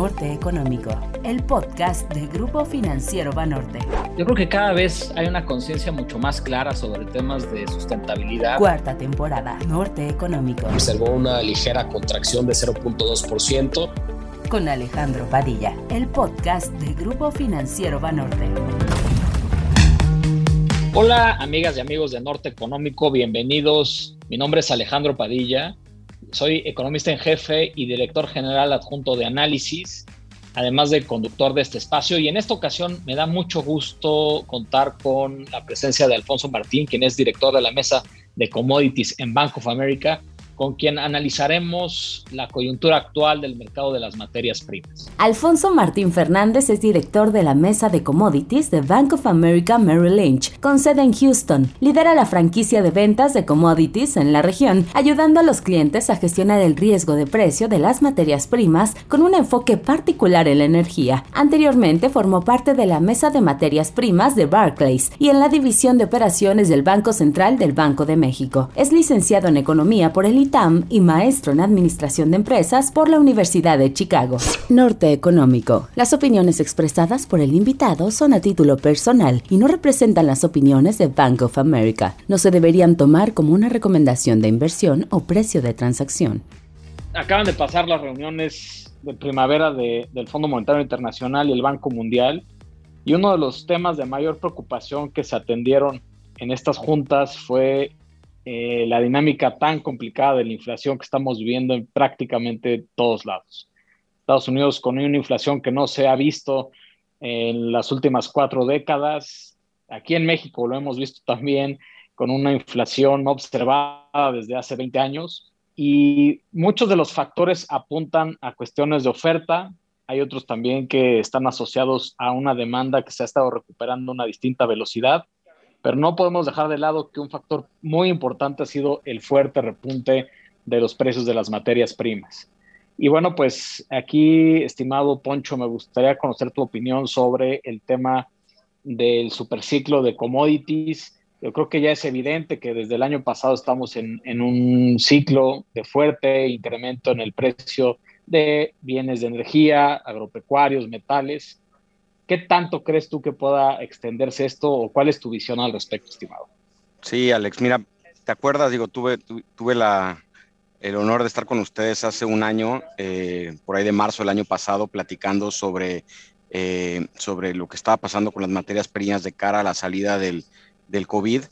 Norte Económico, el podcast del Grupo Financiero Banorte. Yo creo que cada vez hay una conciencia mucho más clara sobre temas de sustentabilidad. Cuarta temporada, Norte Económico. Observó una ligera contracción de 0.2%. Con Alejandro Padilla, el podcast del Grupo Financiero Banorte. Hola amigas y amigos de Norte Económico, bienvenidos. Mi nombre es Alejandro Padilla soy economista en jefe y director general adjunto de análisis, además de conductor de este espacio. Y en esta ocasión me da mucho gusto contar con la presencia de Alfonso Martín, quien es director de la mesa de commodities en Bank of America con quien analizaremos la coyuntura actual del mercado de las materias primas. Alfonso Martín Fernández es director de la mesa de commodities de Bank of America Merrill Lynch, con sede en Houston. Lidera la franquicia de ventas de commodities en la región, ayudando a los clientes a gestionar el riesgo de precio de las materias primas con un enfoque particular en la energía. Anteriormente formó parte de la mesa de materias primas de Barclays y en la división de operaciones del Banco Central del Banco de México. Es licenciado en economía por el y maestro en Administración de Empresas por la Universidad de Chicago. Norte Económico. Las opiniones expresadas por el invitado son a título personal y no representan las opiniones de Bank of America. No se deberían tomar como una recomendación de inversión o precio de transacción. Acaban de pasar las reuniones de primavera del Fondo Monetario Internacional y el Banco Mundial y uno de los temas de mayor preocupación que se atendieron en estas juntas fue eh, la dinámica tan complicada de la inflación que estamos viviendo en prácticamente todos lados. Estados Unidos con una inflación que no se ha visto en las últimas cuatro décadas. Aquí en México lo hemos visto también con una inflación no observada desde hace 20 años. Y muchos de los factores apuntan a cuestiones de oferta. Hay otros también que están asociados a una demanda que se ha estado recuperando a una distinta velocidad pero no podemos dejar de lado que un factor muy importante ha sido el fuerte repunte de los precios de las materias primas. Y bueno, pues aquí, estimado Poncho, me gustaría conocer tu opinión sobre el tema del superciclo de commodities. Yo creo que ya es evidente que desde el año pasado estamos en, en un ciclo de fuerte incremento en el precio de bienes de energía, agropecuarios, metales. ¿Qué tanto crees tú que pueda extenderse esto o cuál es tu visión al respecto, estimado? Sí, Alex, mira, ¿te acuerdas? Digo, tuve, tuve la, el honor de estar con ustedes hace un año, eh, por ahí de marzo del año pasado, platicando sobre, eh, sobre lo que estaba pasando con las materias primas de cara a la salida del, del COVID.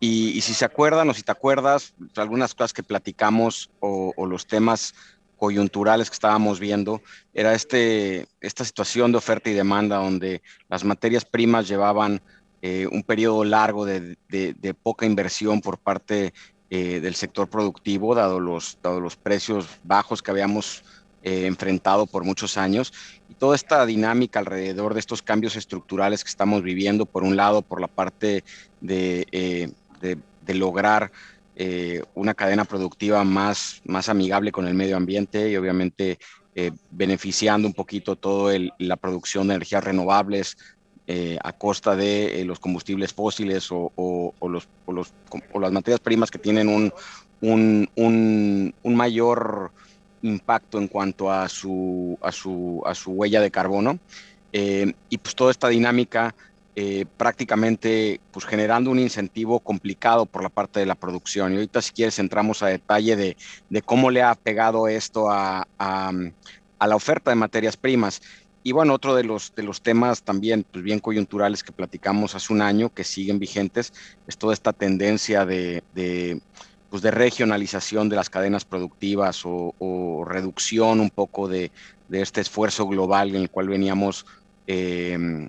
Y, si se acuerdan o si te acuerdas, algunas cosas que platicamos o, o los temas coyunturales que estábamos viendo, era este, esta situación de oferta y demanda donde las materias primas llevaban eh, un periodo largo de, poca inversión por parte eh, del sector productivo, dado los, dado los precios bajos que habíamos eh, enfrentado por muchos años. Y toda esta dinámica alrededor de estos cambios estructurales que estamos viviendo, por un lado, por la parte de, de lograr eh, una cadena productiva más, más amigable con el medio ambiente y obviamente eh, beneficiando un poquito toda la producción de energías renovables eh, a costa de los combustibles fósiles o, los, los, las materias primas que tienen un, un, un, mayor impacto en cuanto a su, a su, a su huella de carbono. y pues toda esta dinámica eh, prácticamente pues, generando un incentivo complicado por la parte de la producción. Y ahorita si quieres entramos a detalle de, de cómo le ha pegado esto a, a, la oferta de materias primas. Y bueno, otro de los, de los temas también pues, bien coyunturales que platicamos hace un año, que siguen vigentes, es toda esta tendencia de, de pues de regionalización de las cadenas productivas o, o reducción un poco de, de, este esfuerzo global en el cual veníamos eh,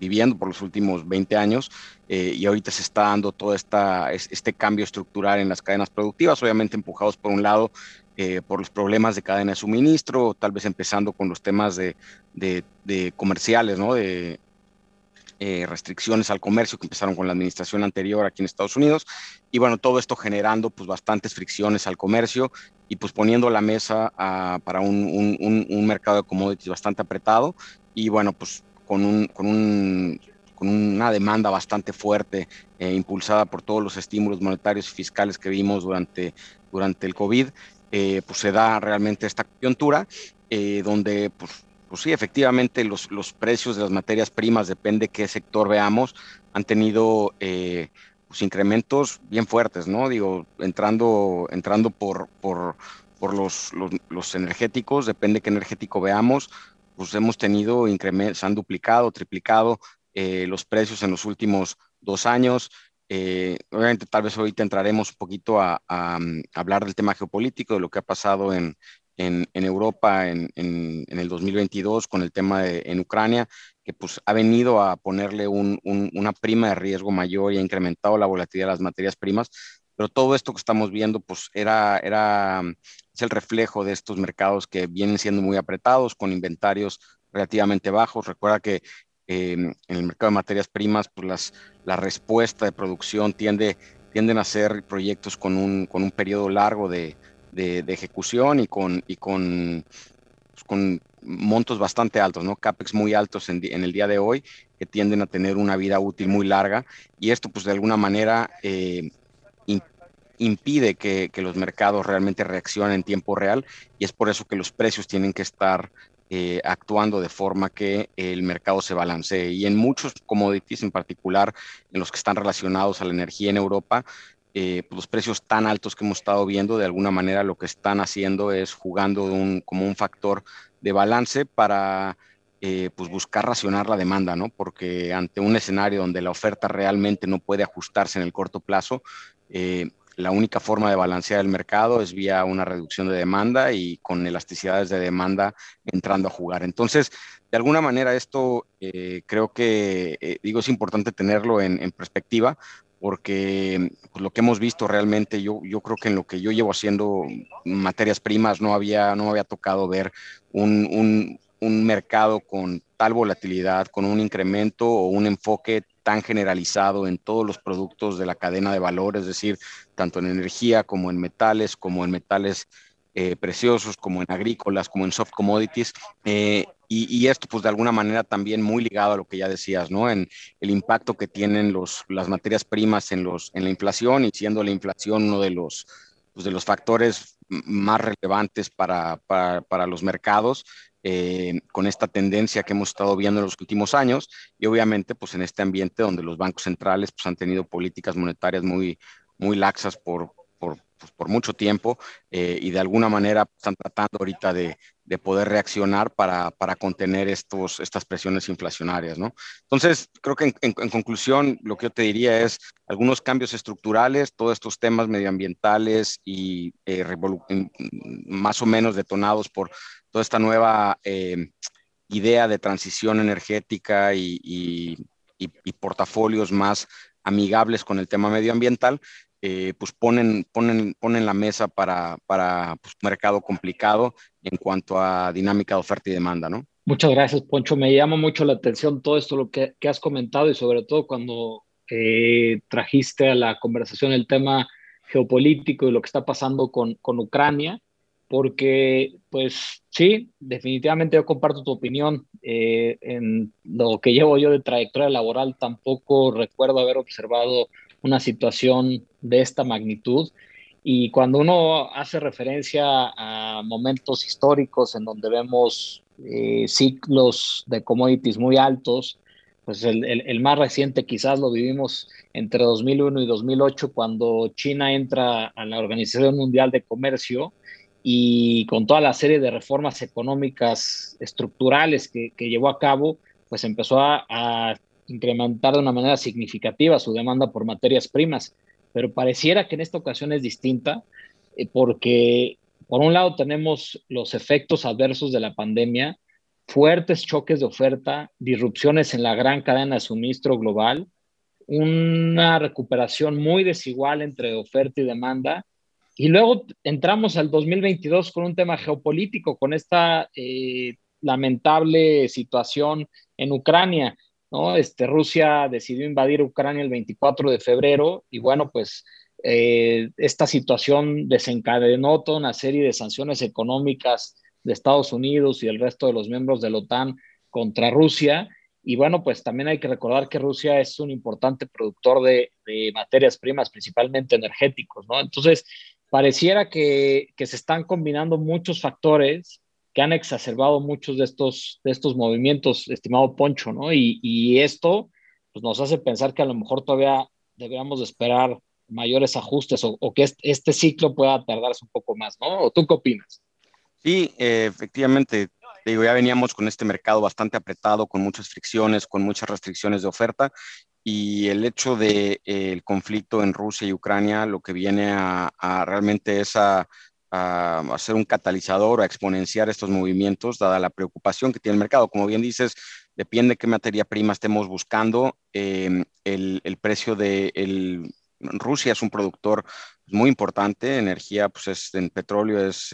viviendo por los últimos 20 años eh, y ahorita se está dando todo esta, este cambio estructural en las cadenas productivas, obviamente empujados por un lado eh, por los problemas de cadena de suministro, tal vez empezando con los temas de, de, comerciales, ¿no? de eh, restricciones al comercio que empezaron con la administración anterior aquí en Estados Unidos y bueno, todo esto generando pues bastantes fricciones al comercio y pues poniendo la mesa ah, para un, un, un mercado de commodities bastante apretado y bueno, pues con, un, con, un, con una demanda bastante fuerte, eh, impulsada por todos los estímulos monetarios y fiscales que vimos durante, durante el COVID, eh, pues se da realmente esta coyuntura, eh, donde pues, pues sí, efectivamente los, los precios de las materias primas, depende qué sector veamos, han tenido eh, pues, incrementos bien fuertes, ¿no? Digo, entrando, entrando por, por, por los, los, energéticos, depende qué energético veamos, pues hemos tenido incrementos, se han duplicado, triplicado eh, los precios en los últimos dos años. Eh, obviamente, tal vez ahorita entraremos un poquito a, a, hablar del tema geopolítico, de lo que ha pasado en, en, Europa en, el 2022 con el tema de, en Ucrania, que pues ha venido a ponerle una prima de riesgo mayor y ha incrementado la volatilidad de las materias primas. Pero todo esto que estamos viendo, pues era, era es el reflejo de estos mercados que vienen siendo muy apretados, con inventarios relativamente bajos. Recuerda que em, en el mercado de materias primas, pues las, la respuesta de producción tiende, tienden a ser proyectos con un, con un periodo largo de, de, ejecución y con, y con, pues, con montos bastante altos, ¿no? CAPEX muy altos en, el día de hoy, que tienden a tener una vida útil muy larga. Y esto, pues de alguna manera, eh, impide que, los mercados realmente reaccionen en tiempo real. Y es por eso que los precios tienen que estar eh, actuando de forma que el mercado se balancee. Y en muchos commodities, en particular en los que están relacionados a la energía en Europa, eh, pues, los precios tan altos que hemos estado viendo, de alguna manera lo que están haciendo es jugando como un factor de balance para eh, pues buscar racionar la demanda, ¿no? Porque ante un escenario donde la oferta realmente no puede ajustarse en el corto plazo, eh, la única forma de balancear el mercado es vía una reducción de demanda y con elasticidades de demanda entrando a jugar. Entonces, de alguna manera esto creo que, digo, es importante tenerlo en, perspectiva porque pues, lo que hemos visto realmente, yo, yo creo que en lo que yo llevo haciendo materias primas no había, no me había tocado ver un, un mercado con tal volatilidad, con un incremento o un enfoque tan generalizado en todos los productos de la cadena de valor, es decir, tanto en energía como en metales, como en metales eh, preciosos, como en agrícolas, como en soft commodities. Eh, y, esto, pues de alguna manera también muy ligado a lo que ya decías, ¿no? En el impacto que tienen los, las materias primas en, los, en la inflación y siendo la inflación uno de los, pues, de los factores más relevantes para, para, para los mercados, eh, con esta tendencia que hemos estado viendo en los últimos años y obviamente pues en este ambiente donde los bancos centrales pues han tenido políticas monetarias muy, muy laxas por, por, pues, por mucho tiempo eh, y de alguna manera están tratando ahorita de, de poder reaccionar para, para, contener estos, estas presiones inflacionarias. ¿no? Entonces, creo que en, conclusión, lo que yo te diría es algunos cambios estructurales, todos estos temas medioambientales y eh, más o menos detonados por toda esta nueva eh, idea de transición energética y, y portafolios más amigables con el tema medioambiental, eh, pues ponen, ponen, ponen la mesa para, para pues, un mercado complicado en cuanto a dinámica de oferta y demanda, ¿no? Muchas gracias, Poncho. Me llama mucho la atención todo esto lo que, que has comentado y sobre todo cuando eh, trajiste a la conversación el tema geopolítico y lo que está pasando con, con Ucrania, porque pues sí, definitivamente yo comparto tu opinión. Eh, en lo que llevo yo de trayectoria laboral tampoco recuerdo haber observado una situación de esta magnitud. Y cuando uno hace referencia a momentos históricos en donde vemos eh, ciclos de commodities muy altos, pues el, el, más reciente quizás lo vivimos entre 2001 y 2008 cuando China entra a la Organización Mundial de Comercio y con toda la serie de reformas económicas estructurales que, que llevó a cabo, pues empezó a, a incrementar de una manera significativa su demanda por materias primas, pero pareciera que en esta ocasión es distinta eh, porque por un lado tenemos los efectos adversos de la pandemia, fuertes choques de oferta, disrupciones en la gran cadena de suministro global, una recuperación muy desigual entre oferta y demanda. Y luego entramos al 2022 con un tema geopolítico, con esta eh, lamentable situación en Ucrania. ¿No? Este, Rusia decidió invadir Ucrania el 24 de febrero y bueno, pues eh, esta situación desencadenó toda una serie de sanciones económicas de Estados Unidos y el resto de los miembros de la OTAN contra Rusia. Y bueno, pues también hay que recordar que Rusia es un importante productor de, materias primas, principalmente energéticos, ¿no? Entonces, pareciera que, que, se están combinando muchos factores que han exacerbado muchos de estos, de estos movimientos, estimado Poncho, ¿no? Y, y esto pues, nos hace pensar que a lo mejor todavía deberíamos esperar mayores ajustes o, que este, ciclo pueda tardarse un poco más, ¿no? ¿O tú qué opinas? Sí, eh, efectivamente, digo, ya veníamos con este mercado bastante apretado, con muchas fricciones, con muchas restricciones de oferta, y el hecho del de, eh, el conflicto en Rusia y Ucrania lo que viene a, realmente es a, a, ser un catalizador, a exponenciar estos movimientos, dada la preocupación que tiene el mercado. Como bien dices, depende qué materia prima estemos buscando. Em, el, el, precio de el, Rusia es un productor muy importante, energía, pues es en petróleo, es,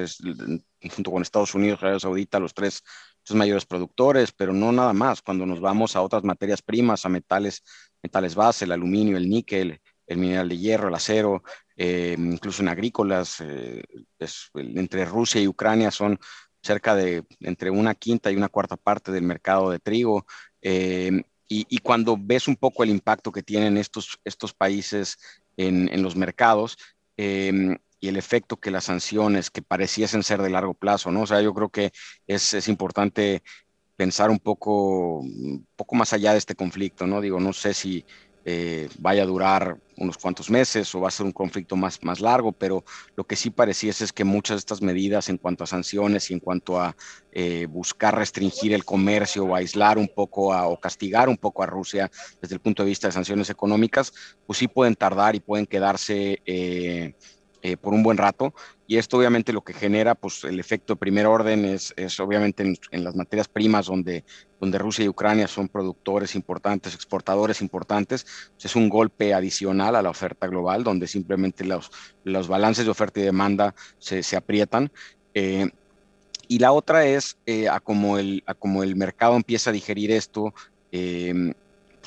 junto con Estados Unidos, Arabia Saudita, los tres, tres mayores productores, pero no nada más. Cuando nos vamos a otras materias primas, a metales, metales base, el aluminio, el níquel, el mineral de hierro, el acero, eh, incluso en agrícolas, eh, entre Rusia y Ucrania son cerca de entre una quinta y una cuarta parte del mercado de trigo. Eh, y, cuando ves un poco el impacto que tienen estos, estos países en, los mercados y el efecto que las sanciones que pareciesen ser de largo plazo, ¿no? O sea, yo creo que es, es importante pensar un poco, un poco más allá de este conflicto, ¿no? Digo, no sé si eh, vaya a durar unos cuantos meses o va a ser un conflicto más, más largo, pero lo que sí pareciese es que muchas de estas medidas en cuanto a sanciones y en cuanto a eh, buscar restringir el comercio o aislar un poco o castigar un poco a Rusia desde el punto de vista de sanciones económicas, pues sí pueden tardar y pueden quedarse eh, eh, por un buen rato. Y esto obviamente lo que genera, pues el efecto de primer orden es, es obviamente en, las materias primas donde, donde Rusia y Ucrania son productores importantes, exportadores importantes, pues, es un golpe adicional a la oferta global donde simplemente los, los balances de oferta y demanda se, se aprietan. Eh, y la otra es eh, a, como el, como el mercado empieza a digerir esto,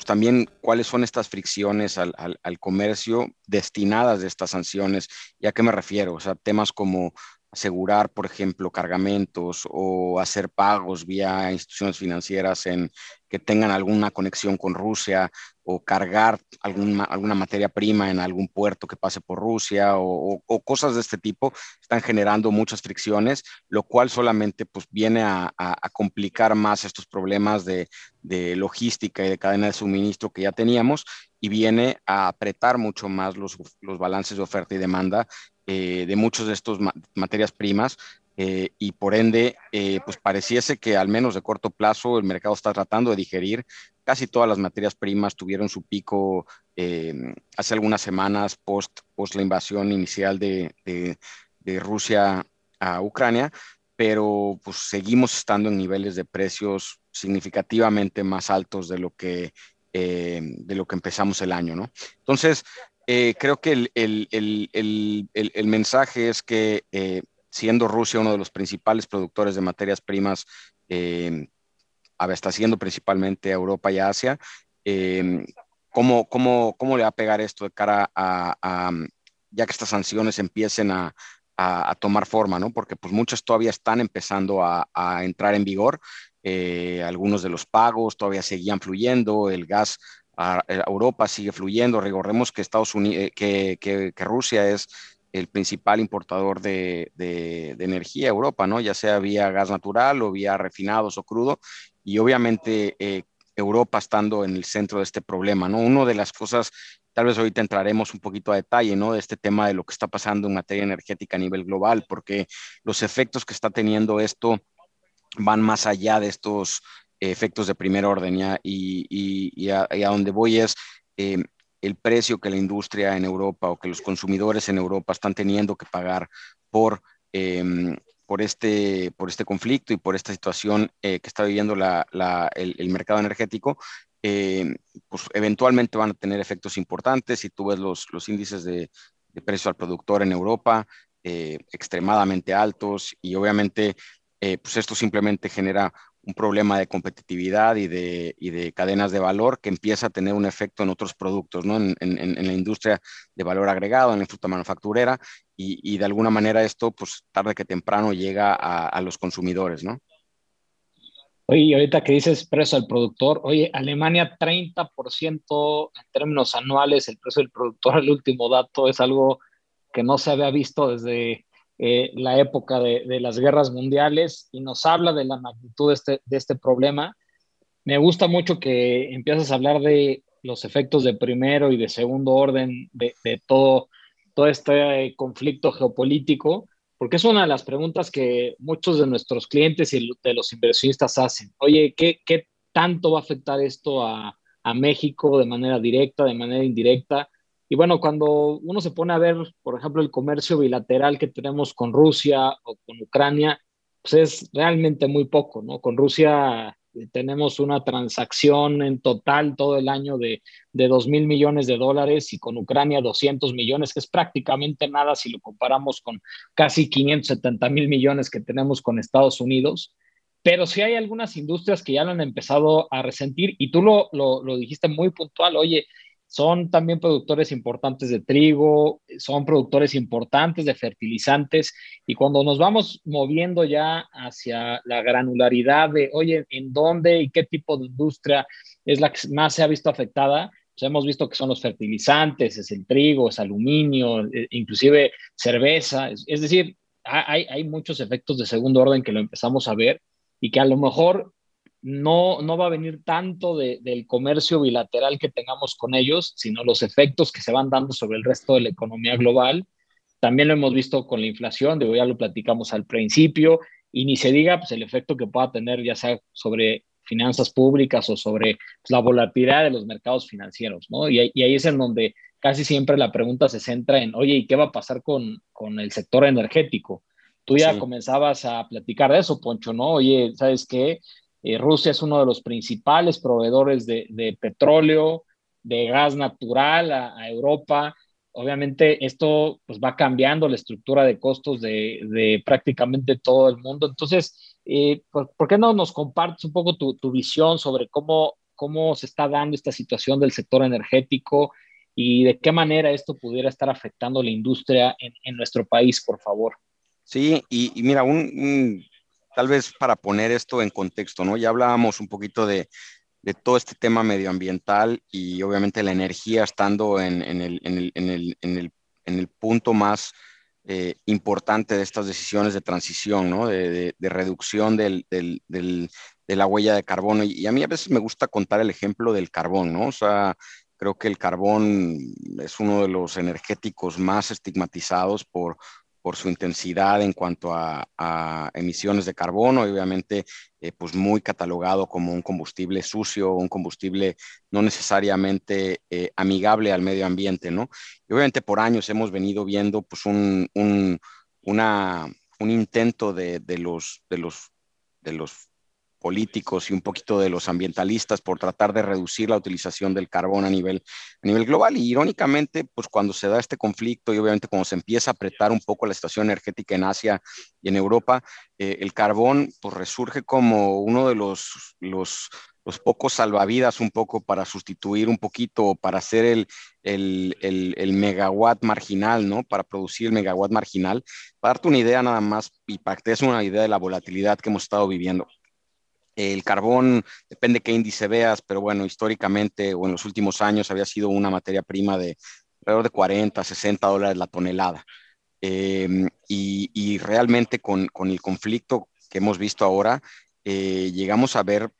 pues, también cuáles son estas fricciones al, comercio destinadas de estas sanciones. ¿Y a qué me refiero? O sea, temas como asegurar, por ejemplo, cargamentos o hacer pagos vía instituciones financieras en que tengan alguna conexión con Rusia o cargar alguna, alguna materia prima en algún puerto que pase por Rusia o, cosas de este tipo, están generando muchas fricciones, lo cual solamente pues, viene a, complicar más estos problemas de, logística y de cadena de suministro que ya teníamos y viene a apretar mucho más los, los balances de oferta y demanda eh, de muchos de estos materias primas eh, y por ende, eh, pues pareciese que al menos de corto plazo el mercado está tratando de digerir. Casi todas las materias primas tuvieron su pico eh, hace algunas semanas post, post la invasión inicial de, de, Rusia a Ucrania, pero pues seguimos estando en niveles de precios significativamente más altos de lo que, de lo que empezamos el año, ¿no? Entonces, creo que el, el, el, el, mensaje es que siendo Rusia uno de los principales productores de materias primas, eh, está siendo principalmente Europa y Asia. Eh, ¿cómo, cómo, cómo, le va a pegar esto de cara a, ya que estas sanciones empiecen a, a, tomar forma, ¿no? Porque pues muchas todavía están empezando a, entrar en vigor. Eh, algunos de los pagos todavía seguían fluyendo, el gas a, Europa sigue fluyendo. Recordemos que Estados Unidos, eh, que Rusia es el principal importador de, de, energía a Europa, ¿no? Ya sea vía gas natural o vía refinados o crudo. Y obviamente eh, Europa estando en el centro de este problema, ¿no? Una de las cosas, tal vez ahorita entraremos un poquito a detalle, ¿no? De este tema de lo que está pasando en materia energética a nivel global, porque los efectos que está teniendo esto van más allá de estos efectos de primer orden, ¿ya? Y, y, a, donde voy es... Eh, el precio que la industria en Europa o que los consumidores en Europa están teniendo que pagar por, em, por, este, por este conflicto y por esta situación eh, que está viviendo el, mercado energético, em, pues eventualmente van a tener efectos importantes. Si tú ves los, los índices de, precio al productor en Europa, eh, extremadamente altos y obviamente eh, pues esto simplemente genera un problema de competitividad y de, y de, cadenas de valor que empieza a tener un efecto en otros productos, ¿no? En, en, la industria de valor agregado, en la fruta manufacturera, y, y, de alguna manera esto, pues tarde que temprano llega a, los consumidores, ¿no? Oye, ahorita que dices precio al productor, oye, Alemania 30% en términos anuales, el precio del productor, el último dato, es algo que no se había visto desde eh, la época de, las guerras mundiales y nos habla de la magnitud de este, de este problema. Me gusta mucho que empiezas a hablar de los efectos de primero y de segundo orden de, todo, todo este conflicto geopolítico, porque es una de las preguntas que muchos de nuestros clientes y de los inversionistas hacen. Oye, ¿qué, tanto va a afectar esto a México de manera directa, de manera indirecta? Y bueno, cuando uno se pone a ver, por ejemplo, el comercio bilateral que tenemos con Rusia o con Ucrania, pues es realmente muy poco, ¿no? Con Rusia eh, tenemos una transacción en total todo el año de, de 2 mil millones de dólares y con Ucrania 200 millones, que es prácticamente nada si lo comparamos con casi 570 mil millones que tenemos con Estados Unidos. Pero sí hay algunas industrias que ya lo han empezado a resentir y tú lo, lo, lo dijiste muy puntual, oye, son también productores importantes de trigo, son productores importantes de fertilizantes y cuando nos vamos moviendo ya hacia la granularidad de, oye, ¿en dónde y qué tipo de industria es la que más se ha visto afectada? Pues hemos visto que son los fertilizantes, es el trigo, es aluminio, e, inclusive cerveza, es, decir, hay muchos efectos de segundo orden que lo empezamos a ver y que a lo mejor no, no va a venir tanto del comercio bilateral que tengamos con ellos, sino los efectos que se van dando sobre el resto de la economía global. También lo hemos visto con la inflación, de ya lo platicamos al principio, y ni se diga pues, el efecto que pueda tener ya sea sobre finanzas públicas o sobre pues, la volatilidad de los mercados financieros, ¿no? Y, ahí es en donde casi siempre la pregunta se centra en, oye, ¿y qué va a pasar con, el sector energético? Tú ya comenzabas a platicar de eso, Poncho, ¿no? Oye, ¿sabes qué? Eh, Rusia es uno de los principales proveedores de, petróleo, de gas natural a, Europa. Obviamente esto pues, va cambiando la estructura de costos de, prácticamente todo el mundo. Entonces, eh, ¿por, qué no nos compartes un poco tu, visión sobre cómo, cómo se está dando esta situación del sector energético y de qué manera esto pudiera estar afectando la industria en, nuestro país, por favor? Sí, y, mira, un, tal vez para poner esto en contexto, ¿no? Ya hablábamos un poquito de, de todo este tema medioambiental y obviamente la energía estando en, en, el, en, el, en el, el, el, punto más eh, importante de estas decisiones de transición, ¿no? De, de, reducción del, del, de la huella de carbono. Y, a mí a veces me gusta contar el ejemplo del carbón, ¿no? O sea, creo que el carbón es uno de los energéticos más estigmatizados por, por su intensidad en cuanto a, emisiones de carbono y obviamente eh, pues muy catalogado como un combustible sucio, un combustible no necesariamente eh, amigable al medio ambiente, ¿no? Y obviamente por años hemos venido viendo pues un, un, un intento de, de, los, de, los, de los políticos y un poquito de los ambientalistas por tratar de reducir la utilización del carbón a nivel, a nivel global. Y irónicamente, pues cuando se da este conflicto y obviamente cuando se empieza a apretar un poco la situación energética en Asia y en Europa, eh, el carbón pues resurge como uno de los, los, los, pocos salvavidas un poco para sustituir un poquito, para hacer el, el, el, el, megawatt marginal, ¿no? Para producir el megawatt marginal. Para darte una idea nada más y para que te des una idea de la volatilidad que hemos estado viviendo el carbón, depende qué índice veas, pero bueno, históricamente o en los últimos años había sido una materia prima de alrededor de 40, 60 dólares la tonelada. Em, y, realmente con, el conflicto que hemos visto ahora, eh, llegamos a ver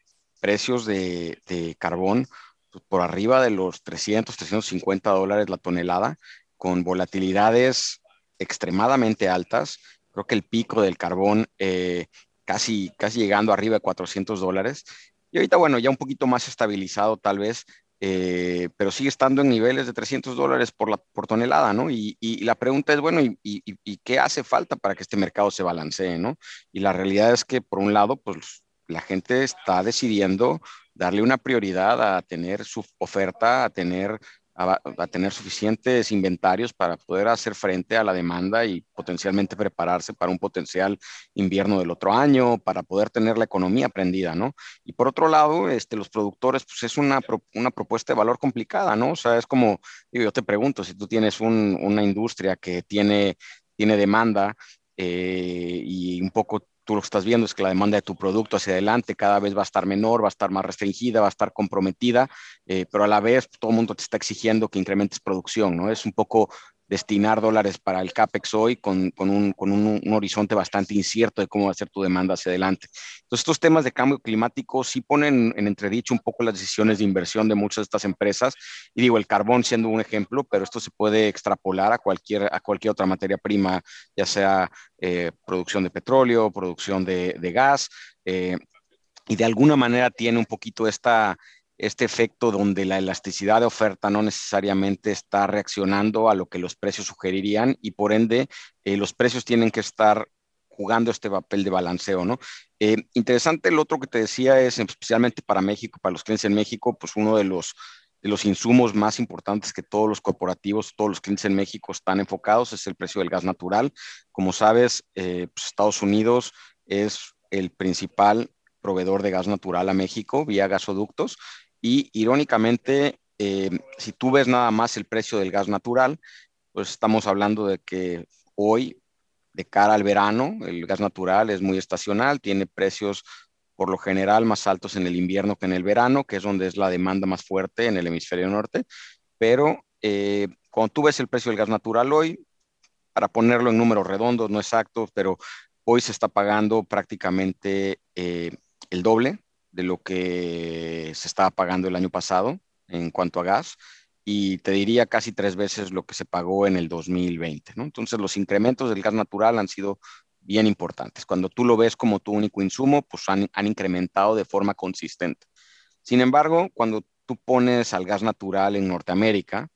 precios de, carbón pues, por arriba de los 300, 350 dólares la tonelada, con volatilidades extremadamente altas. Creo que el pico del carbón eh, casi, casi llegando arriba de 400 dólares. Y ahorita, bueno, ya un poquito más estabilizado tal vez, eh, pero sigue estando en niveles de 300 dólares por, la, por tonelada, ¿no? Y, y, la pregunta es, bueno, ¿y, y, qué hace falta para que este mercado se balancee, ¿no? Y la realidad es que, por un lado, pues la gente está decidiendo darle una prioridad a tener su oferta, a tener a, tener suficientes inventarios para poder hacer frente a la demanda y potencialmente prepararse para un potencial invierno del otro año, para poder tener la economía prendida, ¿no? Y por otro lado, este, los productores, pues es una, una propuesta de valor complicada, ¿no? O sea, es como, digo, yo te pregunto, si tú tienes un, una industria que tiene, tiene demanda eh, y un poco tú lo estás viendo es que la demanda de tu producto hacia adelante cada vez va a estar menor, va a estar más restringida, va a estar comprometida, eh, pero a la vez todo el mundo te está exigiendo que incrementes producción, ¿no? Es un poco destinar dólares para el CAPEX hoy con, con, un, con un, horizonte bastante incierto de cómo va a ser tu demanda hacia adelante. Entonces, estos temas de cambio climático sí ponen en entredicho un poco las decisiones de inversión de muchas de estas empresas. Y digo, el carbón siendo un ejemplo, pero esto se puede extrapolar a cualquier, a cualquier otra materia prima, ya sea eh, producción de petróleo, producción de, gas. Eh, y de alguna manera tiene un poquito esta este efecto donde la elasticidad de oferta no necesariamente está reaccionando a lo que los precios sugerirían y por ende eh, los precios tienen que estar jugando este papel de balanceo, ¿no? Eh, interesante el otro que te decía es especialmente para México, para los clientes en México, pues uno de los, de los insumos más importantes que todos los corporativos, todos los clientes en México están enfocados es el precio del gas natural. Como sabes, eh, pues Estados Unidos es el principal proveedor de gas natural a México vía gasoductos y irónicamente, eh, si tú ves nada más el precio del gas natural, pues estamos hablando de que hoy, de cara al verano, el gas natural es muy estacional, tiene precios por lo general más altos en el invierno que en el verano, que es donde es la demanda más fuerte en el hemisferio norte. Pero eh, cuando tú ves el precio del gas natural hoy, para ponerlo en números redondos, no exactos, pero hoy se está pagando prácticamente eh, el doble de lo que se estaba pagando el año pasado en cuanto a gas y te diría casi tres veces lo que se pagó en el 2020. ¿no? Entonces los incrementos del gas natural han sido bien importantes. Cuando tú lo ves como tu único insumo, pues han, incrementado de forma consistente. Sin embargo, cuando tú pones al gas natural en Norteamérica,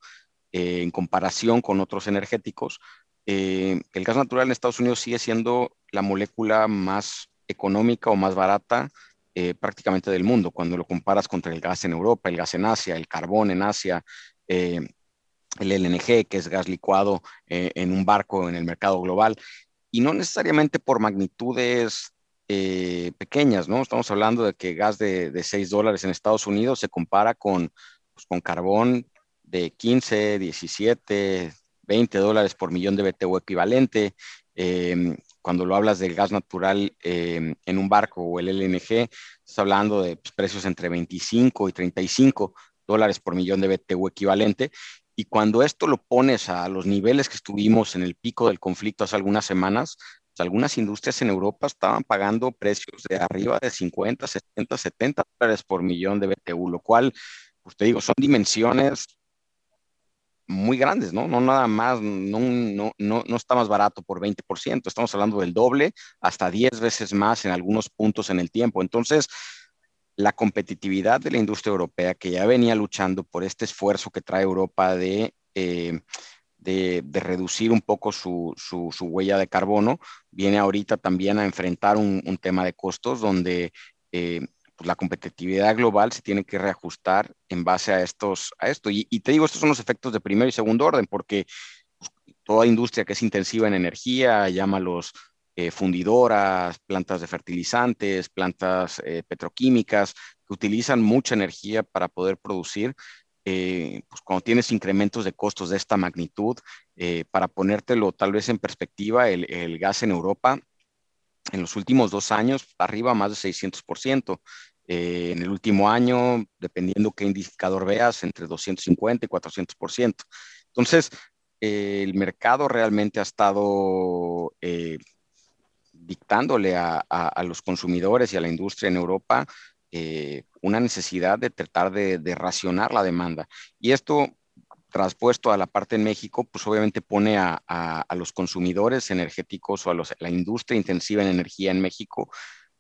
eh, en comparación con otros energéticos, eh, el gas natural en Estados Unidos sigue siendo la molécula más económica o más barata eh, prácticamente del mundo, cuando lo comparas contra el gas en Europa, el gas en Asia, el carbón en Asia, eh, el LNG, que es gas licuado eh, en un barco en el mercado global, y no necesariamente por magnitudes pequeñas, ¿no? Estamos hablando de que gas de, de 6 dólares en Estados Unidos se compara con, pues, con carbón de 15, 17, 20 dólares por millón de BTU equivalente. Eh, cuando lo hablas del gas natural eh, en un barco o el LNG, estás hablando de pues, precios entre 25 y 35 dólares por millón de BTU equivalente. Y cuando esto lo pones a los niveles que estuvimos en el pico del conflicto hace algunas semanas, pues, algunas industrias en Europa estaban pagando precios de arriba de 50, 60, 70 dólares por millón de BTU, lo cual, pues digo, son dimensiones muy grandes, ¿no? No nada más, no, no, no, no está más barato por 20%, estamos hablando del doble, hasta 10 veces más en algunos puntos en el tiempo. Entonces, la competitividad de la industria europea, que ya venía luchando por este esfuerzo que trae Europa de, eh, de, reducir un poco su, su, huella de carbono, viene ahorita también a enfrentar un, un tema de costos donde eh, pues la competitividad global se tiene que reajustar en base a, estos, a esto. Y, te digo, estos son los efectos de primer y segundo orden, porque pues, toda industria que es intensiva en energía, llámalos eh, fundidoras, plantas de fertilizantes, plantas eh, petroquímicas, que utilizan mucha energía para poder producir, eh, pues cuando tienes incrementos de costos de esta magnitud, para ponértelo tal vez en perspectiva, el gas en Europa en los últimos dos años arriba más de 600%. Eh, en el último año, dependiendo qué indicador veas, entre 250 y 400%. Entonces, eh, el mercado realmente ha estado eh, dictándole a, los consumidores y a la industria en Europa una necesidad de tratar de, de racionar la demanda. Y esto traspuesto a la parte en México, pues obviamente pone a, los consumidores energéticos o a la industria intensiva en energía en México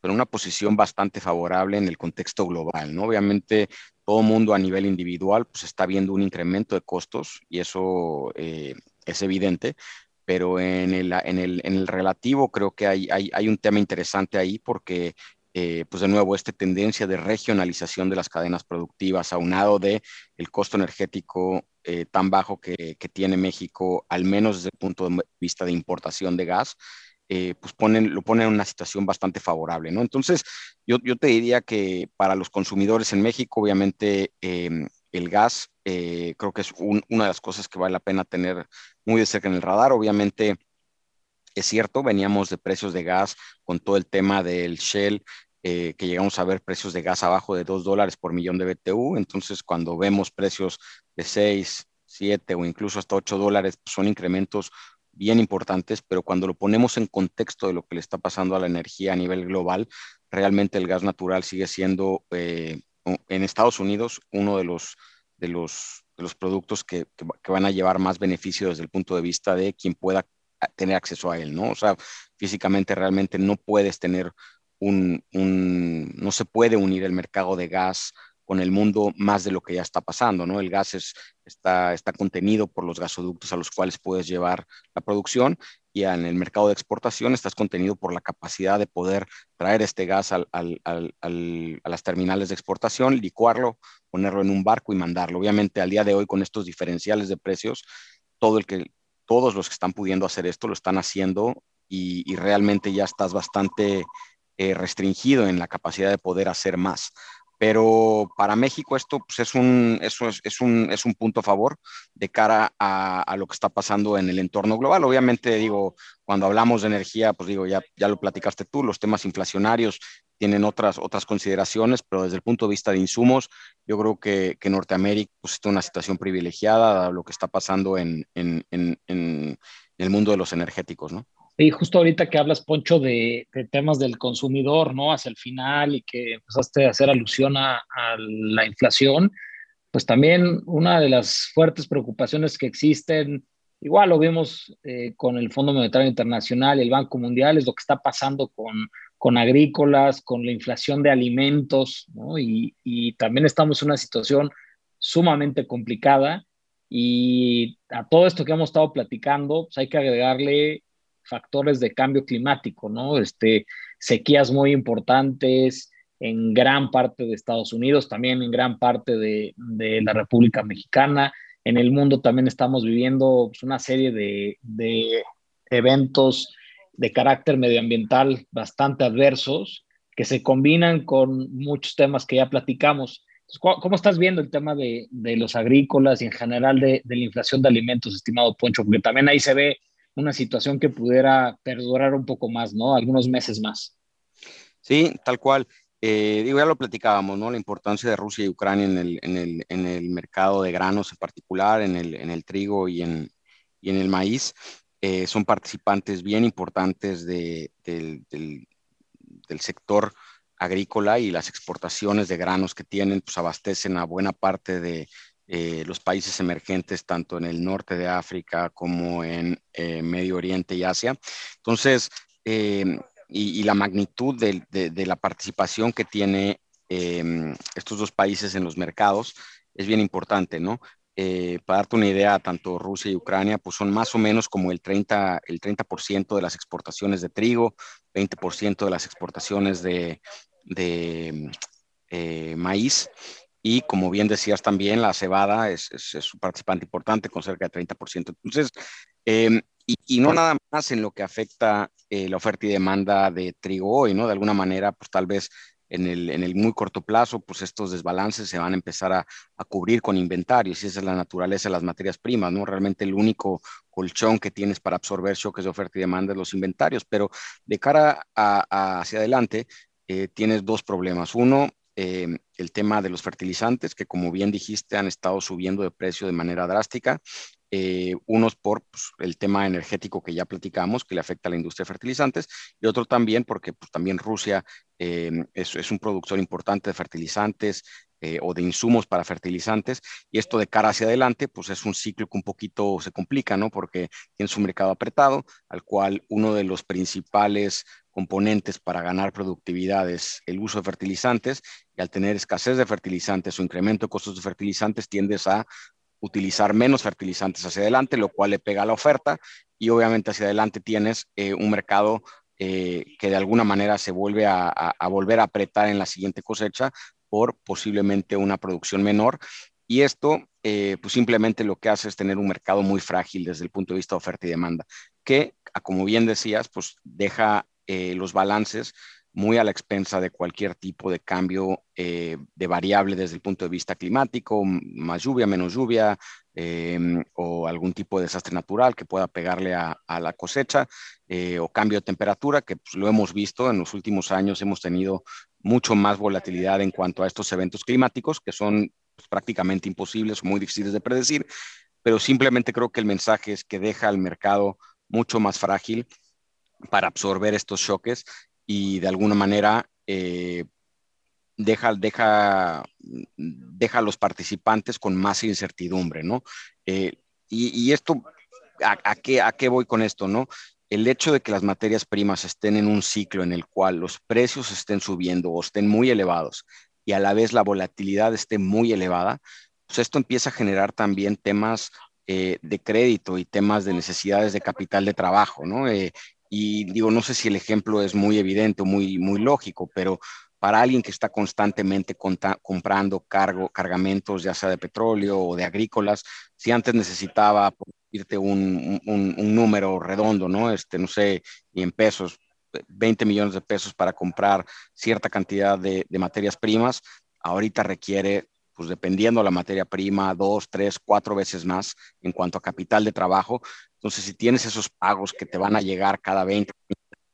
en una posición bastante favorable en el contexto global, ¿no? Obviamente todo mundo a nivel individual pues está viendo un incremento de costos y eso eh, es evidente, pero en el, en, el, en el, relativo creo que hay, hay, hay un tema interesante ahí porque eh, pues de nuevo, esta tendencia de regionalización de las cadenas productivas, aunado de el costo energético eh, tan bajo que, tiene México, al menos desde el punto de vista de importación de gas, eh, pues ponen, lo ponen en una situación bastante favorable, ¿no? Entonces, yo, yo te diría que para los consumidores en México, obviamente, em, el gas creo que es una de las cosas que vale la pena tener muy de cerca en el radar. Obviamente, es cierto, veníamos de precios de gas con todo el tema del Shell, eh, que llegamos a ver precios de gas abajo de 2 dólares por millón de BTU. Entonces, cuando vemos precios de 6, 7 o incluso hasta 8 dólares, pues, son incrementos bien importantes, pero cuando lo ponemos en contexto de lo que le está pasando a la energía a nivel global, realmente el gas natural sigue siendo eh, en Estados Unidos uno de los, de los, de los productos que, que, van a llevar más beneficio desde el punto de vista de quien pueda tener acceso a él, ¿no? O sea, físicamente realmente no puedes tener un, un no se puede unir el mercado de gas con el mundo más de lo que ya está pasando, ¿no? El gas es, está, contenido por los gasoductos a los cuales puedes llevar la producción y en el mercado de exportación estás contenido por la capacidad de poder traer este gas a las terminales de exportación, licuarlo, ponerlo en un barco y mandarlo. Obviamente al día de hoy con estos diferenciales de precios, todos los que están pudiendo hacer esto lo están haciendo y, y realmente ya estás bastante eh, restringido en la capacidad de poder hacer más. Pero para México esto pues, es, un, eso es, es, un, es un punto a favor de cara a, a, lo que está pasando en el entorno global. Obviamente, digo, cuando hablamos de energía, pues digo, ya, ya lo platicaste tú, los temas inflacionarios tienen otras, otras consideraciones, pero desde el punto de vista de insumos, yo creo que, que Norteamérica pues, está en una situación privilegiada a lo que está pasando en, en, en, en el mundo de los energéticos, ¿no? Y justo ahorita que hablas, Poncho, de, temas del consumidor, ¿no? Hacia el final y que empezaste a hacer alusión a, a, la inflación, pues también una de las fuertes preocupaciones que existen, igual lo vimos eh, con el Fondo Monetario Internacional y el Banco Mundial, es lo que está pasando con, con agrícolas, con la inflación de alimentos, ¿no? Y, y también estamos en una situación sumamente complicada. Y a todo esto que hemos estado platicando, pues hay que agregarle factores de cambio climático, ¿no? Este, sequías muy importantes en gran parte de Estados Unidos, también en gran parte de, de la República Mexicana. En el mundo también estamos viviendo pues, una serie de, de eventos de carácter medioambiental bastante adversos que se combinan con muchos temas que ya platicamos. ¿Cómo estás viendo el tema de, de los agrícolas y en general de, de, la inflación de alimentos, estimado Poncho? Porque también ahí se ve una situación que pudiera perdurar un poco más, ¿no? Algunos meses más. Sí, tal cual. Eh, digo, ya lo platicábamos, ¿no? La importancia de Rusia y Ucrania en el, en el, en el mercado de granos en particular, en el, en el trigo y en, y en el maíz. Eh, son participantes bien importantes de, del, del, del sector agrícola y las exportaciones de granos que tienen, pues abastecen a buena parte de, eh, los países emergentes, tanto en el norte de África como en eh, Medio Oriente y Asia. Entonces, eh, y, y, la magnitud de, de, de, la participación que tiene em, estos dos países en los mercados es bien importante, ¿no? Eh, para darte una idea, tanto Rusia y Ucrania, pues son más o menos como el 30%, el 30 de las exportaciones de trigo, 20% de las exportaciones de, de eh, maíz. Y como bien decías también, la cebada es, es, es un participante importante con cerca de 30%. Entonces, eh, y, y, no nada más en lo que afecta eh, la oferta y demanda de trigo hoy, ¿no? De alguna manera, pues tal vez en el, en el muy corto plazo, pues estos desbalances se van a empezar a, a, cubrir con inventarios y esa es la naturaleza de las materias primas, ¿no? Realmente el único colchón que tienes para absorber choques de oferta y demanda es los inventarios, pero de cara a, a hacia adelante, eh, tienes dos problemas. Uno, eh, el tema de los fertilizantes, que como bien dijiste, han estado subiendo de precio de manera drástica. Eh, unos por pues, el tema energético que ya platicamos, que le afecta a la industria de fertilizantes, y otro también porque pues, también Rusia eh, es, es, un productor importante de fertilizantes eh, o de insumos para fertilizantes, y esto de cara hacia adelante, pues es un ciclo que un poquito se complica, ¿no? Porque tienes un mercado apretado, al cual uno de los principales componentes para ganar productividad es el uso de fertilizantes y al tener escasez de fertilizantes o incremento de costos de fertilizantes tiendes a utilizar menos fertilizantes hacia adelante, lo cual le pega a la oferta y obviamente hacia adelante tienes eh, un mercado eh, que de alguna manera se vuelve a, volver a apretar en la siguiente cosecha por posiblemente una producción menor. Y esto, eh, pues simplemente lo que hace es tener un mercado muy frágil desde el punto de vista de oferta y demanda, que, como bien decías, pues deja eh, los balances muy a la expensa de cualquier tipo de cambio eh, de variable desde el punto de vista climático, más lluvia, menos lluvia, eh, o algún tipo de desastre natural que pueda pegarle a, la cosecha, o cambio de temperatura, que pues, lo hemos visto en los últimos años, hemos tenido mucho más volatilidad en cuanto a estos eventos climáticos, que son pues, prácticamente imposibles o muy difíciles de predecir, pero simplemente creo que el mensaje es que deja al mercado mucho más frágil para absorber estos choques y de alguna manera eh, deja, deja, deja a los participantes con más incertidumbre, ¿no? Eh, y, esto, ¿a, qué, ¿a qué voy con esto, no? El hecho de que las materias primas estén en un ciclo en el cual los precios estén subiendo o estén muy elevados y a la vez la volatilidad esté muy elevada, pues esto empieza a generar también temas eh, de crédito y temas de necesidades de capital de trabajo, ¿no? Eh, y digo, no sé si el ejemplo es muy evidente o muy, muy lógico, pero para alguien que está constantemente comprando cargo, cargamentos, ya sea de petróleo o de agrícolas, si antes necesitaba irte un, un, número redondo, ¿no? Este, no sé, y en pesos, 20 millones de pesos para comprar cierta cantidad de, de materias primas, ahorita requiere pues dependiendo de la materia prima, dos, tres, cuatro veces más en cuanto a capital de trabajo. Entonces, si tienes esos pagos que te van a llegar cada 20,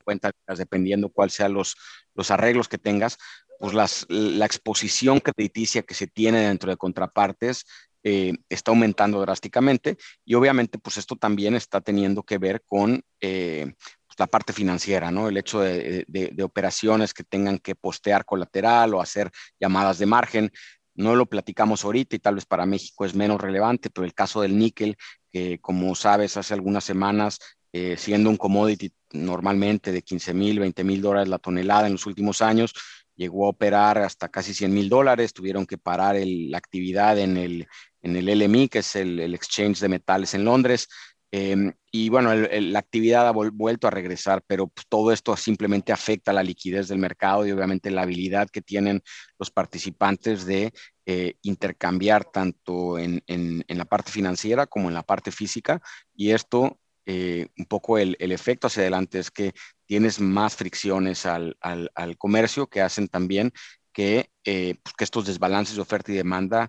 50 días, dependiendo cuáles sean los, los arreglos que tengas, pues las, la exposición crediticia que se tiene dentro de contrapartes eh, está aumentando drásticamente y obviamente pues esto también está teniendo que ver con eh, pues, la parte financiera, ¿no? El hecho de, de, de, operaciones que tengan que postear colateral o hacer llamadas de margen, no lo platicamos ahorita y tal vez para México es menos relevante, pero el caso del níquel, que como sabes, hace algunas semanas, eh, siendo un commodity normalmente de 15 mil, 20 mil dólares la tonelada en los últimos años, llegó a operar hasta casi 100 mil dólares, tuvieron que parar la actividad en el, en el LMI, que es el, el Exchange de Metales en Londres, Em, y bueno, la actividad ha vuelto a regresar, pero pues, todo esto simplemente afecta la liquidez del mercado y obviamente la habilidad que tienen los participantes de eh, intercambiar tanto en, en, la parte financiera como en la parte física. Y esto, eh, un poco el, el, efecto hacia adelante es que tienes más fricciones al, al, comercio que hacen también que, eh, pues, que estos desbalances de oferta y demanda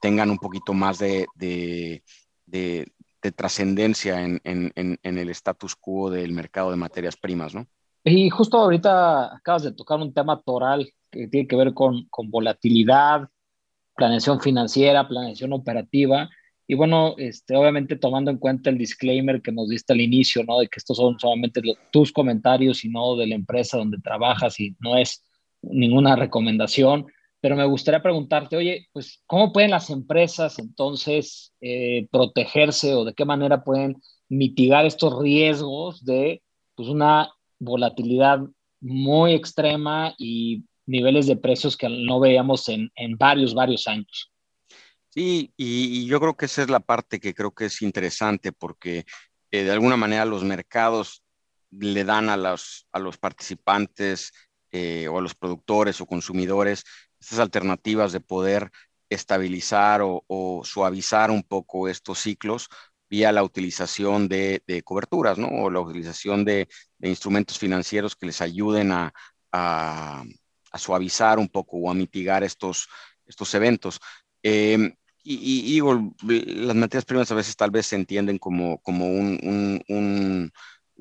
tengan un poquito más de, de, de de trascendencia en, en, en, el status quo del mercado de materias primas, ¿no? Y justo ahorita acabas de tocar un tema toral que tiene que ver con, con volatilidad, planeación financiera, planeación operativa. Y bueno, este, obviamente tomando en cuenta el disclaimer que nos diste al inicio, ¿no? De que estos son solamente tus comentarios y no de la empresa donde trabajas y no es ninguna recomendación pero me gustaría preguntarte, oye, pues, ¿cómo pueden las empresas entonces eh, protegerse o de qué manera pueden mitigar estos riesgos de pues, una volatilidad muy extrema y niveles de precios que no veíamos en, en varios, varios años? Sí, y, yo creo que esa es la parte que creo que es interesante porque eh, de alguna manera los mercados le dan a los, a los participantes eh, o a los productores o consumidores estas alternativas de poder estabilizar o, suavizar un poco estos ciclos vía la utilización de, coberturas, ¿no? O la utilización de, instrumentos financieros que les ayuden a, suavizar un poco o a mitigar estos, estos eventos. Em, y, digo, las materias primas a veces tal vez se entienden como, como un, un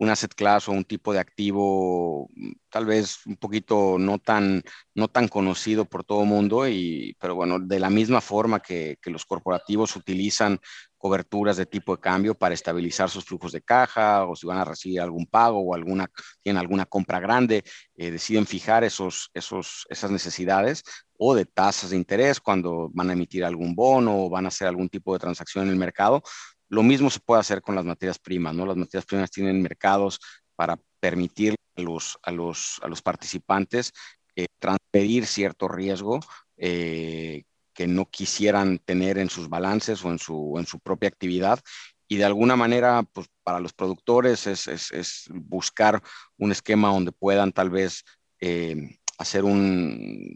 asset class o un tipo de activo mm, tal vez un poquito no tan, no tan conocido por todo el mundo, y, pero bueno, de la misma forma que, que, los corporativos utilizan coberturas de tipo de cambio para estabilizar sus flujos de caja o si van a recibir algún pago o alguna, tienen alguna compra grande, eh, deciden fijar esos, esos, esas necesidades o de tasas de interés cuando van a emitir algún bono o van a hacer algún tipo de transacción en el mercado, lo mismo se puede hacer con las materias primas, ¿no? Las materias primas tienen mercados para permitir a los, a los, a los participantes eh, transferir cierto riesgo eh, que no quisieran tener en sus balances o en su, en su propia actividad. Y de alguna manera, pues para los productores es, es, buscar un esquema donde puedan tal vez eh, hacer un,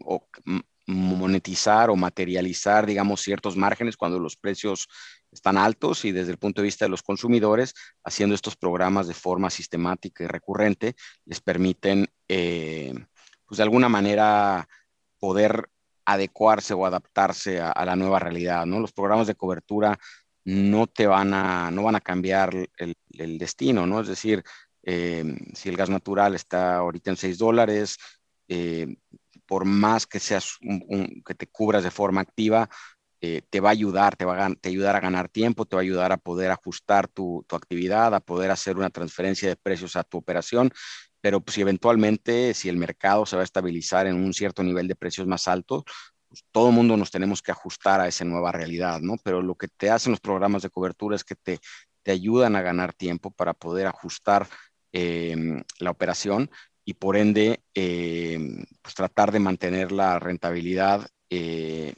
monetizar o materializar, digamos, ciertos márgenes cuando los precios están altos y desde el punto de vista de los consumidores, haciendo estos programas de forma sistemática y recurrente, les permiten, eh, pues de alguna manera, poder adecuarse o adaptarse a, la nueva realidad, ¿no? Los programas de cobertura no te van a, no van a cambiar el, destino, ¿no? Es decir, eh, si el gas natural está ahorita en 6 dólares, eh, por más que seas que te cubras de forma activa, eh, te va a ayudar, te va a, te ayudar a ganar tiempo, te va a ayudar a poder ajustar tu, tu, actividad, a poder hacer una transferencia de precios a tu operación, pero pues, si eventualmente, si el mercado se va a estabilizar en un cierto nivel de precios más altos, pues, todo el mundo nos tenemos que ajustar a esa nueva realidad, ¿no? Pero lo que te hacen los programas de cobertura es que te, te ayudan a ganar tiempo para poder ajustar eh, la operación y por ende eh, pues tratar de mantener la rentabilidad eh,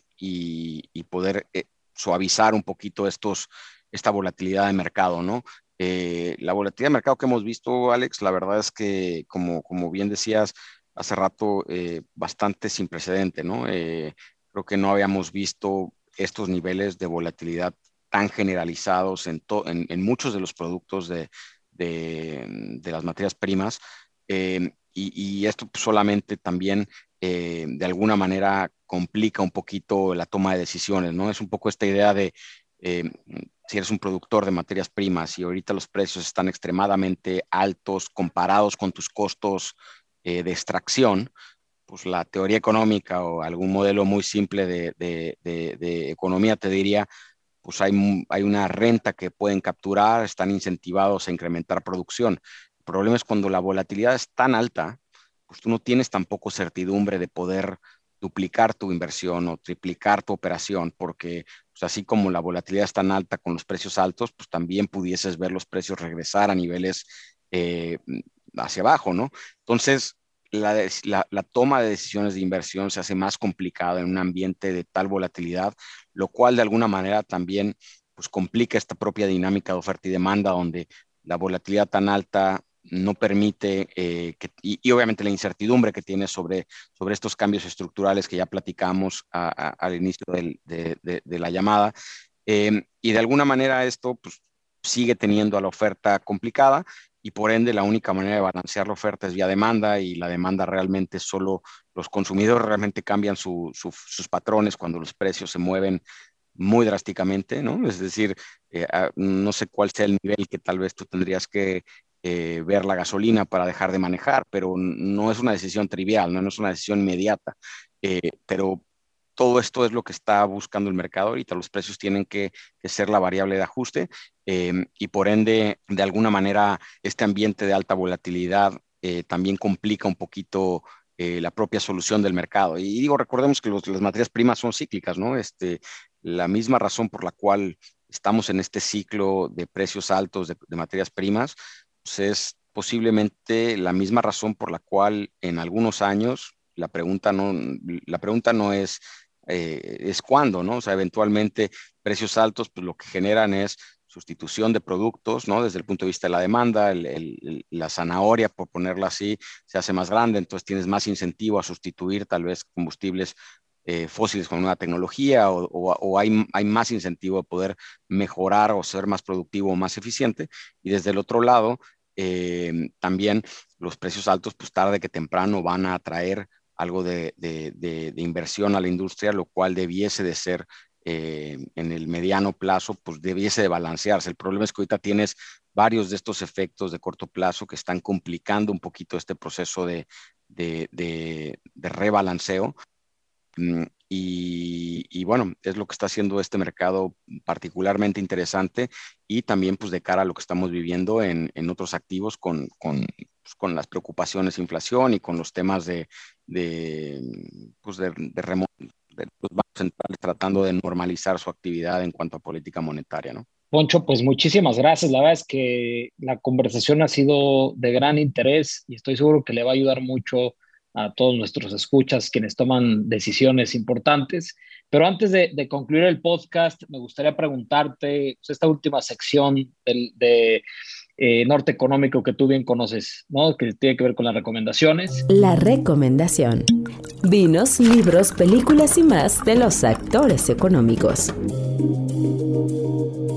y, poder eh, suavizar un poquito estos, esta volatilidad de mercado, ¿no? Eh, la volatilidad de mercado que hemos visto, Alex, la verdad es que, como, como bien decías hace rato, eh, bastante sin precedente, ¿no? creo que no habíamos visto estos niveles de volatilidad tan generalizados en, en, muchos de los productos de, de, de las materias primas. Y, y, esto solamente también de alguna manera complica un poquito la toma de decisiones, ¿no? Es un poco esta idea de eh, si eres un productor de materias primas y ahorita los precios están extremadamente altos comparados con tus costos eh, de extracción, pues la teoría económica o algún modelo muy simple de, de, de, economía te diría, pues hay, hay una renta que pueden capturar, están incentivados a incrementar producción. El problema es cuando la volatilidad es tan alta, pues tú no tienes tampoco certidumbre de poder duplicar tu inversión o triplicar tu operación, porque pues, así como la volatilidad es tan alta con los precios altos, pues también pudieses ver los precios regresar a niveles eh, hacia abajo, ¿no? Entonces, la, la, toma de decisiones de inversión se hace más complicada en un ambiente de tal volatilidad, lo cual de alguna manera también pues complica esta propia dinámica de oferta y demanda, donde la volatilidad tan alta no permite, eh, que, y, obviamente la incertidumbre que tiene sobre, sobre estos cambios estructurales que ya platicamos al inicio de, la llamada. Em, y de alguna manera esto pues, sigue teniendo a la oferta complicada y por ende la única manera de balancear la oferta es vía demanda y la demanda realmente solo los consumidores realmente cambian sus patrones cuando los precios se mueven muy drásticamente, ¿no? Es decir, eh, no sé cuál sea el nivel que tal vez tú tendrías que eh, ver la gasolina para dejar de manejar, pero no es una decisión trivial, no, es una decisión inmediata. Eh, pero todo esto es lo que está buscando el mercado ahorita. Los precios tienen que, ser la variable de ajuste em, y por ende, de alguna manera, este ambiente de alta volatilidad eh, también complica un poquito la propia solución del mercado. Y digo, recordemos que las materias primas son cíclicas, ¿no? Este, la misma razón por la cual estamos en este ciclo de precios altos de materias primas pues, es posiblemente la misma razón por la cual en algunos años la pregunta no, la pregunta no es, eh, es cuándo, ¿no? O sea, eventualmente precios altos, pues lo que generan es sustitución de productos, ¿no? Desde el punto de vista de la demanda, la zanahoria, por ponerla así, se hace más grande, entonces tienes más incentivo a sustituir tal vez combustibles eh, fósiles con una tecnología o, o, hay, hay, más incentivo a poder mejorar o ser más productivo o más eficiente. Y desde el otro lado, eh, también los precios altos, pues tarde que temprano van a atraer algo de, de, inversión a la industria, lo cual debiese de ser eh, en el mediano plazo, pues debiese de balancearse. El problema es que ahorita tienes varios de estos efectos de corto plazo que están complicando un poquito este proceso de, de rebalanceo. Y, bueno, es lo que está haciendo este mercado particularmente interesante y también pues de cara a lo que estamos viviendo en, otros activos con, con, pues, con, las preocupaciones de inflación y con los temas de, de, pues de, de, de tratando de normalizar su actividad en cuanto a política monetaria, ¿no? Poncho, pues muchísimas gracias. La verdad es que la conversación ha sido de gran interés y estoy seguro que le va a ayudar mucho a todos nuestros escuchas, quienes toman decisiones importantes. Pero antes de, concluir el podcast, me gustaría preguntarte pues, esta última sección del, de eh, Norte Económico que tú bien conoces, ¿no? que tiene que ver con las recomendaciones. La recomendación. Vinos, libros, películas y más de los actores económicos.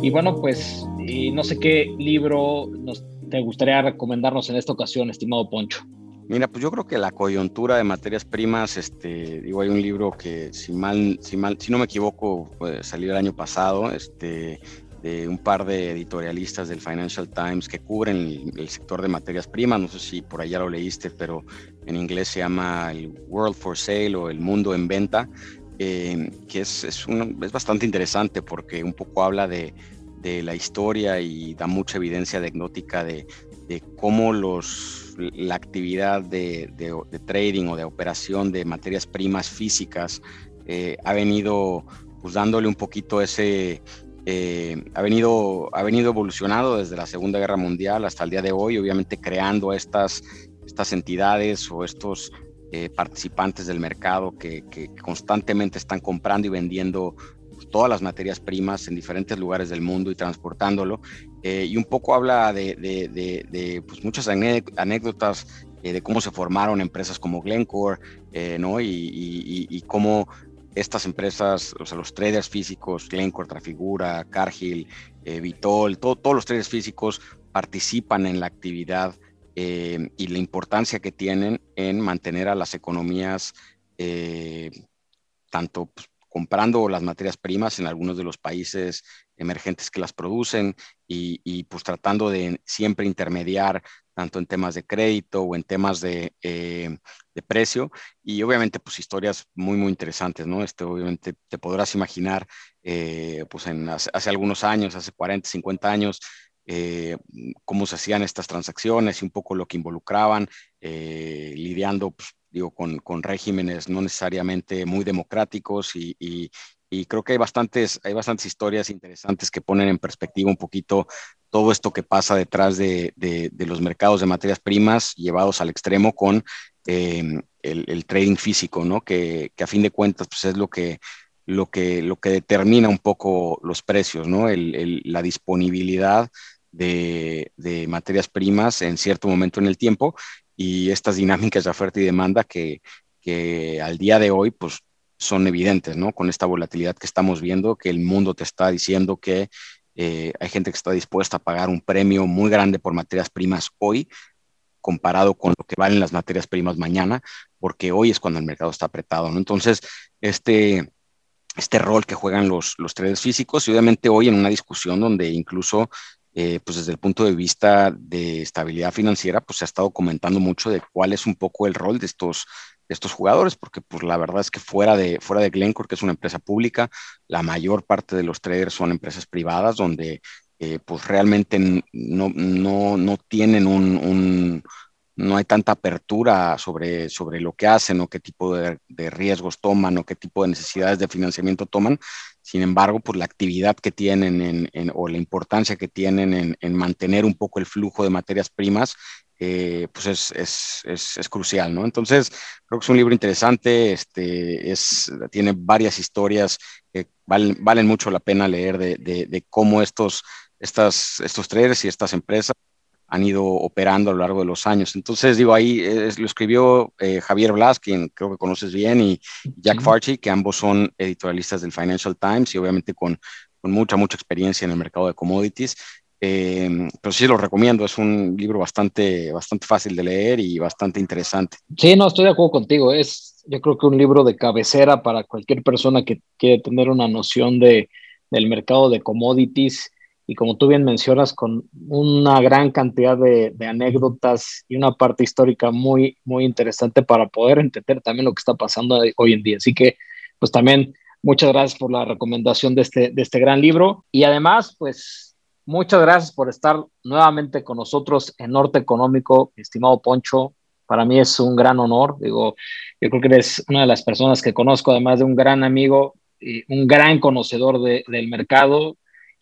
Y bueno, pues no sé qué libro nos, te gustaría recomendarnos en esta ocasión, estimado Poncho. Mira, pues yo creo que la coyuntura de materias primas, este, digo, hay un libro que si mal, si mal, si no me equivoco, salió el año pasado, este, de un par de editorialistas del Financial Times que cubren el, sector de materias primas. No sé si por allá lo leíste, pero en inglés se llama el World for Sale o el Mundo en Venta. que es, es, es, bastante interesante porque un poco habla de, de, la historia y da mucha evidencia anecdótica de, de cómo los, la actividad de, trading o de operación de materias primas físicas ha venido pues dándole un poquito ese, eh, ha, venido, ha venido evolucionando desde la Segunda Guerra Mundial hasta el día de hoy, obviamente creando estas, estas entidades o estos eh, participantes del mercado que, constantemente están comprando y vendiendo todas las materias primas en diferentes lugares del mundo y transportándolo. Eh, y un poco habla de, pues, muchas anécdotas de cómo se formaron empresas como Glencore, ¿no? Y, cómo estas empresas, o sea, los traders físicos, Glencore, Trafigura, Cargill, eh, Vitol, todos los traders físicos participan en la actividad eh, y la importancia que tienen en mantener a las economías eh, tanto pues, comprando las materias primas en algunos de los países emergentes que las producen y, pues tratando de siempre intermediar tanto en temas de crédito o en temas de, eh, precio y obviamente pues historias muy muy interesantes, ¿no? Este obviamente te podrás imaginar eh, pues en hace, algunos años, hace 40, 50 años, eh, cómo se hacían estas transacciones y un poco lo que involucraban, lidiando pues, digo, con, con, regímenes no necesariamente muy democráticos y, y creo que hay bastantes, hay bastantes historias interesantes que ponen en perspectiva un poquito todo esto que pasa detrás de, de, los mercados de materias primas llevados al extremo con em, el, trading físico, ¿no? Que, que, a fin de cuentas pues es lo que, lo que, lo que determina un poco los precios, ¿no? El, la disponibilidad de, de, materias primas en cierto momento en el tiempo y estas dinámicas de oferta y demanda que, que al día de hoy pues son evidentes, ¿no? Con esta volatilidad que estamos viendo, que el mundo te está diciendo que eh, hay gente que está dispuesta a pagar un premio muy grande por materias primas hoy, comparado con lo que valen las materias primas mañana, porque hoy es cuando el mercado está apretado, ¿no? Entonces, este, este rol que juegan los, los traders físicos y obviamente hoy en una discusión donde incluso eh, pues desde el punto de vista de estabilidad financiera, pues se ha estado comentando mucho de cuál es un poco el rol de estos estos jugadores, porque pues la verdad es que fuera de, fuera de Glencore, que es una empresa pública, la mayor parte de los traders son empresas privadas donde eh, pues realmente no, no, no tienen un, no hay tanta apertura sobre, sobre lo que hacen o qué tipo de, riesgos toman o qué tipo de necesidades de financiamiento toman. Sin embargo, pues la actividad que tienen en, o la importancia que tienen en, en, mantener un poco el flujo de materias primas eh, pues es, es, es, es, crucial, ¿no? Entonces, creo que es un libro interesante, este, es, tiene varias historias que valen, valen mucho la pena leer de, de, cómo estos, estas, estos y estas empresas han ido operando a lo largo de los años. Entonces, digo, ahí lo escribió eh, Javier Blas, quien creo que conoces bien, y Jack Farchi, que ambos son editorialistas del Financial Times y obviamente con, con mucha, mucha experiencia en el mercado de commodities. Eh, pero sí lo recomiendo, es un libro bastante, bastante fácil de leer y bastante interesante. Sí, no, estoy de acuerdo contigo. Es, yo creo que un libro de cabecera para cualquier persona que quiere tener una noción de, del mercado de commodities y como tú bien mencionas, con una gran cantidad de, anécdotas y una parte histórica muy, muy interesante para poder entender también lo que está pasando hoy en día. Así que, pues también muchas gracias por la recomendación de este, de este gran libro y además, pues Muchas gracias por estar nuevamente con nosotros en Norte Económico, estimado Poncho. Para mí es un gran honor. Digo, yo creo que eres una de las personas que conozco, además de un gran amigo y un gran conocedor del mercado.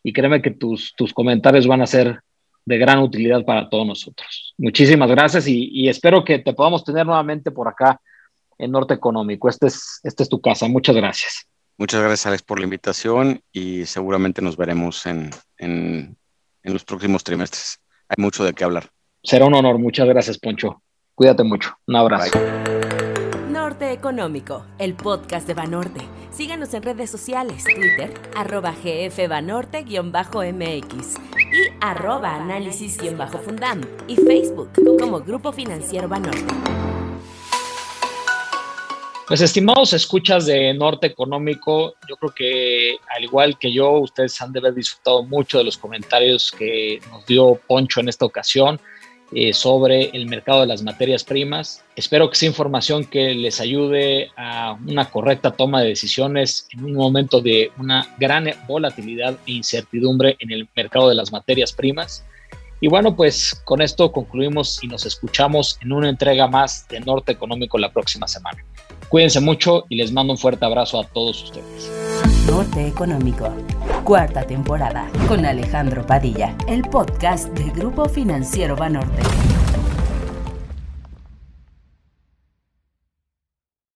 Y créeme que tus, tus comentarios van a ser de gran utilidad para todos nosotros. Muchísimas gracias y, espero que te podamos tener nuevamente por acá en Norte Económico. Este es, este es tu casa. Muchas gracias. Muchas gracias, Alex, por la invitación y seguramente nos veremos en, en, los próximos trimestres. Hay mucho de qué hablar. Será un honor. Muchas gracias, Poncho. Cuídate mucho. Un abrazo. Norte Económico, el podcast de Banorte. Síganos en redes sociales, Twitter, arroba gfbanorte-mx y arroba análisis-fundam y Facebook como Grupo Financiero Banorte. Pues estimados escuchas de Norte Económico, yo creo que al igual que yo, ustedes han de haber disfrutado mucho de los comentarios que nos dio Poncho en esta ocasión. Eh, sobre el mercado de las materias primas. Espero que sea información que les ayude a una correcta toma de decisiones en un momento de una gran volatilidad e incertidumbre en el mercado de las materias primas. Y bueno, pues con esto concluimos y nos escuchamos en una entrega más de Norte Económico la próxima semana. Cuídense mucho y les mando un fuerte abrazo a todos ustedes. Norte Económico, cuarta temporada, con Alejandro Padilla, el podcast del Grupo Financiero Banorte.